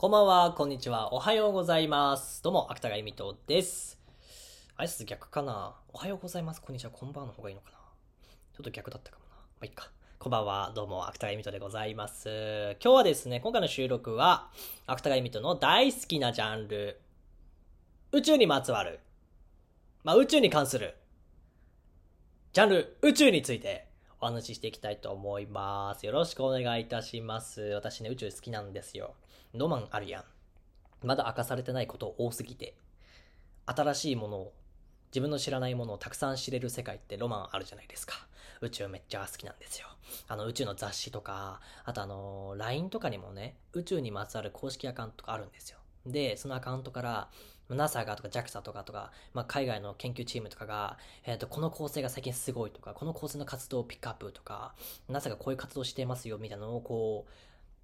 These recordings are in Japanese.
こんばんは、こんにちは、おはようございます。どうも、芥川由美斗です。挨拶逆かな？おはようございます、こんにちは、こんばんの方がいいのかな？ちょっと逆だったかもな。まあ、いっか。こんばんは、どうも、芥川由美斗でございます。今日はですね、今回の収録は、芥川由美斗の大好きなジャンル、宇宙にまつわる、まあ、宇宙に関する、ジャンル、宇宙について、お話ししていきたいと思います。よろしくお願いいたします。私ね、宇宙好きなんですよ。ロマンあるやん。まだ明かされてないこと多すぎて。新しいものを、自分の知らないものをたくさん知れる世界ってロマンあるじゃないですか。宇宙めっちゃ好きなんですよ。あの宇宙の雑誌とか、あとあの、LINE とかにもね、宇宙にまつわる公式アカウントがあるんですよ。で、そのアカウントから、NASA がとか JAXA とかとか、まあ、海外の研究チームとかが、えっ、と、この構成が最近すごいとか、この構成の活動をピックアップとか、NASA がこういう活動してますよみたいなのをこう、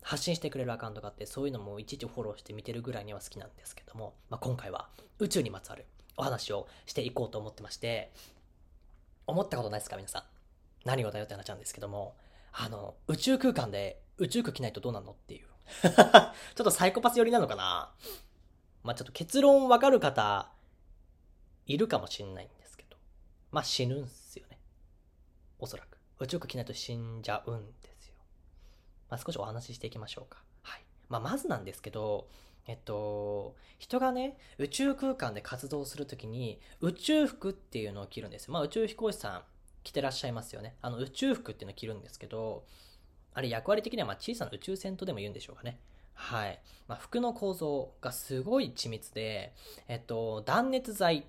発信してくれるアカウントがあって、そういうのもいちいちフォローして見てるぐらいには好きなんですけども、まあ、今回は宇宙にまつわるお話をしていこうと思ってまして、思ったことないですか皆さん？何をだよって話なんですけども、あの、宇宙空間で宇宙服着ないとどうなのっていう。ちょっとサイコパス寄りなのかな？まあ、ちょっと結論わかる方、いるかもしんないんですけど、まあ、死ぬんすよね。おそらく。宇宙服着ないと死んじゃうんです。まあ、少しお話ししていきましょうか。はい。まあ、まずなんですけど、えっと、人がね、宇宙空間で活動するときに、宇宙服っていうのを着るんですよ。まあ、宇宙飛行士さん着てらっしゃいますよね。あの、宇宙服っていうのを着るんですけど、あれ役割的にはまあ小さな宇宙船とでも言うんでしょうかね。はい。まあ、服の構造がすごい緻密で、えっと、断熱材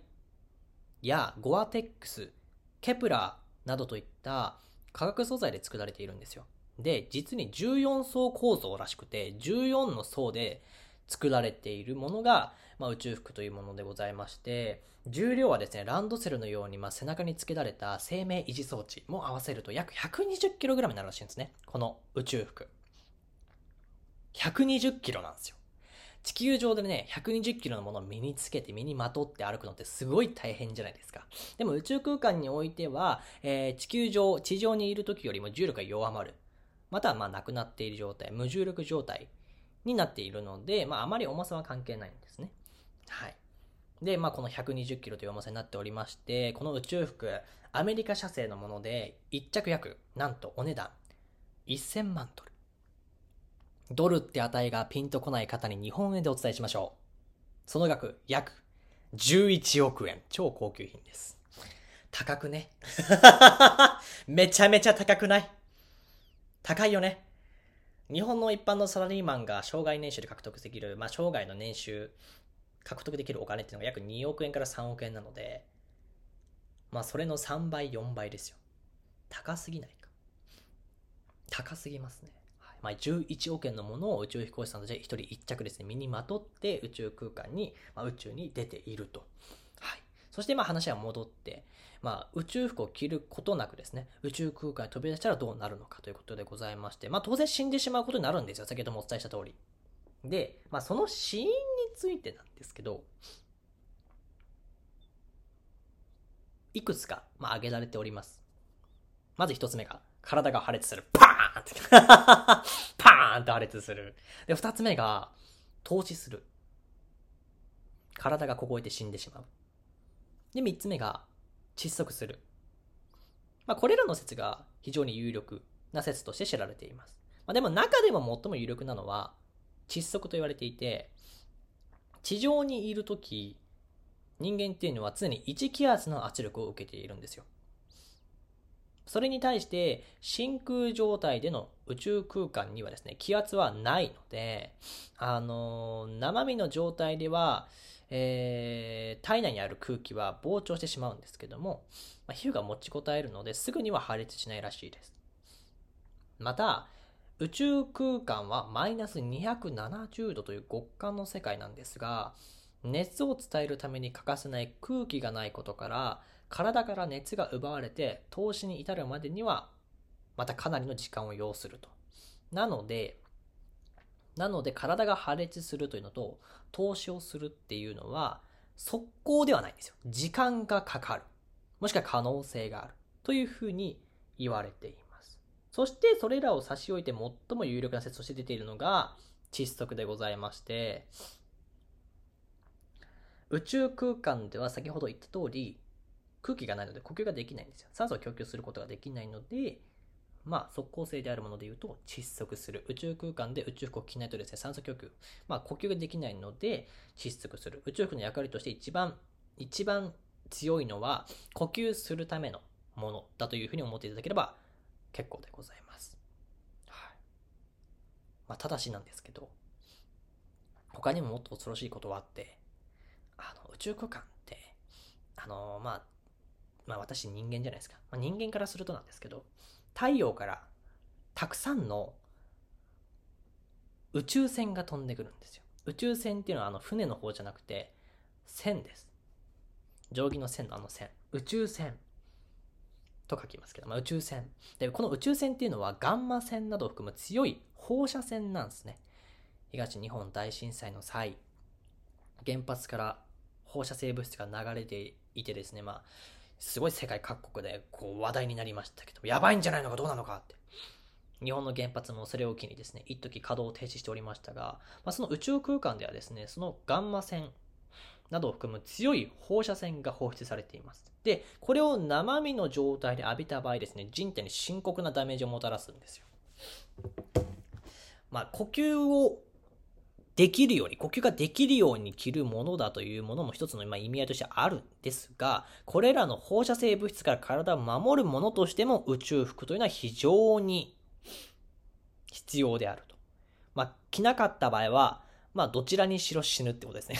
やゴアテックス、ケプラーなどといった化学素材で作られているんですよ。で、実に14層構造らしくて、14の層で作られているものが、まあ、宇宙服というものでございまして、重量はですね、ランドセルのように、まあ、背中に付けられた生命維持装置も合わせると約 120kg になるらしいんですね。この宇宙服。120キロなんですよ。地球上でね、120キロのものを身につけて身にまとって歩くのってすごい大変じゃないですか。でも宇宙空間においては、えー地球上、地上にいる時よりも重力が弱まる。またはまあなくなっている状態、無重力状態になっているので、まああまり重さは関係ないんですね。はい。で、まあこの120キロという重さになっておりまして、この宇宙服、アメリカ社製のもので、1着約、なんとお値段、1000万ドル。ドルって値がピンとこない方に日本円でお伝えしましょう。その額、約11億円。超高級品です。高くね？めちゃめちゃ高くない？高いよね。日本の一般のサラリーマンが生涯年収で獲得できる、まあ、生涯の年収、獲得できるお金っていうのが約2億円から3億円なので、まあ、それの3倍、4倍ですよ。高すぎないか。高すぎますね。はいまあ、11億円のものを宇宙飛行士さんたち1人1着ですね、身にまとって宇宙空間に、まあ、宇宙に出ていると。そしてまあ話は戻って、まあ、宇宙服を着ることなくですね、宇宙空間に飛び出したらどうなるのかということでございまして、まあ当然死んでしまうことになるんですよ。先ほどもお伝えした通り。で、まあその死因についてなんですけど、いくつか、まあ、挙げられております。まず一つ目が、体が破裂する。パーンって。パーンと破裂する。で、二つ目が、投資する。体が凍えて死んでしまう。で、三つ目が、窒息する。まあ、これらの説が非常に有力な説として知られています。まあ、でも中でも最も有力なのは、窒息と言われていて、地上にいるとき、人間っていうのは常に1気圧の圧力を受けているんですよ。それに対して真空状態での宇宙空間にはですね、気圧はないので、あのー生身の状態では、えー体内にある空気は膨張してしまうんですけども、まあ、皮膚が持ちこたえるのですぐには破裂しないらしいです。また、宇宙空間はマイナス270度という極寒の世界なんですが、熱を伝えるために欠かせない空気がないことから、体から熱が奪われて投資に至るまでには、またかなりの時間を要すると。なので、なので体が破裂するというのと、投資をするっていうのは、速攻ではないんですよ。時間がかかる。もしくは可能性がある。というふうに言われています。そしてそれらを差し置いて最も有力な説として出ているのが、窒息でございまして、宇宙空間では先ほど言った通り、空気がないので呼吸ができないんですよ。酸素を供給することができないので、まあ、即効性であるもので言うと、窒息する。宇宙空間で宇宙服を着ないとですね、酸素供給、まあ、呼吸ができないので、窒息する。宇宙服の役割として一番、一番強いのは、呼吸するためのものだというふうに思っていただければ結構でございます。はい。まあ、ただしなんですけど、他にももっと恐ろしいことはあって、あの、宇宙空間って、あの、まあ、まあ私人間じゃないですか。まあ、人間からするとなんですけど、太陽からたくさんの宇宙船が飛んでくるんですよ。宇宙船っていうのはあの船の方じゃなくて、線です。定規の線のあの線。宇宙船と書きますけど、まあ、宇宙船。で、この宇宙船っていうのはガンマ線などを含む強い放射線なんですね。東日本大震災の際、原発から放射性物質が流れていてですね、まあ、すごい世界各国でこう話題になりましたけど、やばいんじゃないのかどうなのかって。日本の原発もそれを機にですね、一時稼働を停止しておりましたが、まあ、その宇宙空間ではですね、そのガンマ線などを含む強い放射線が放出されています。で、これを生身の状態で浴びた場合ですね、人体に深刻なダメージをもたらすんですよ。まあ、呼吸をできるように、呼吸ができるように着るものだというものも一つの意味合いとしてあるんですが、これらの放射性物質から体を守るものとしても宇宙服というのは非常に必要であると。まあ、着なかった場合は、まあ、どちらにしろ死ぬってことですね。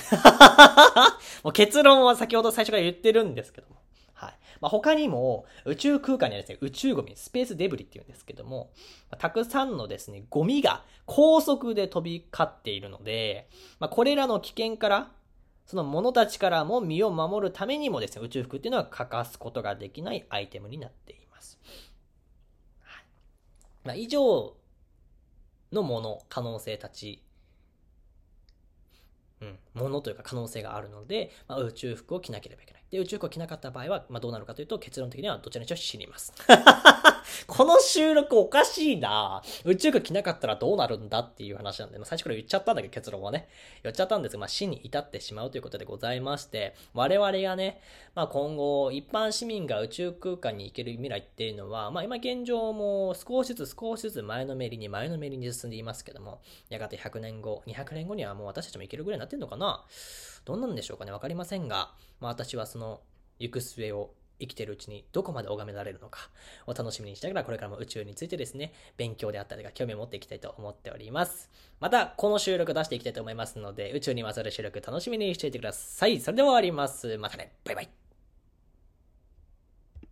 もう結論は先ほど最初から言ってるんですけども。はい。まあ、他にも、宇宙空間にはですね、宇宙ゴミ、スペースデブリっていうんですけども、たくさんのですね、ゴミが高速で飛び交っているので、まあ、これらの危険から、その者たちからも身を守るためにもですね、宇宙服っていうのは欠かすことができないアイテムになっています。はい。まあ、以上のもの、可能性たち、うん、ものというか可能性があるので、まあ、宇宙服を着なければいけない。で、宇宙服を着なかった場合は、まあ、どうなるかというと、結論的にはどちらにしろ死にます。この収録おかしいな宇宙服着なかったらどうなるんだっていう話なんで、まあ、最初から言っちゃったんだけど結論はね。言っちゃったんですが、まあ、死に至ってしまうということでございまして、我々がね、まあ、今後、一般市民が宇宙空間に行ける未来っていうのは、まあ、今現状も少しずつ少しずつ前のめりに前のめりに進んでいますけども、やがて100年後、200年後にはもう私たちも行けるぐらいになってんのかなまあどんなんでしょうかねわかりませんが、まあ、私はその行く末を生きてるうちにどこまで拝められるのかを楽しみにしながらこれからも宇宙についてですね、勉強であったりとか興味を持っていきたいと思っております。また、この収録出していきたいと思いますので、宇宙にまつわる収録楽しみにしていてください。それでは終わります。またね。バイバイ。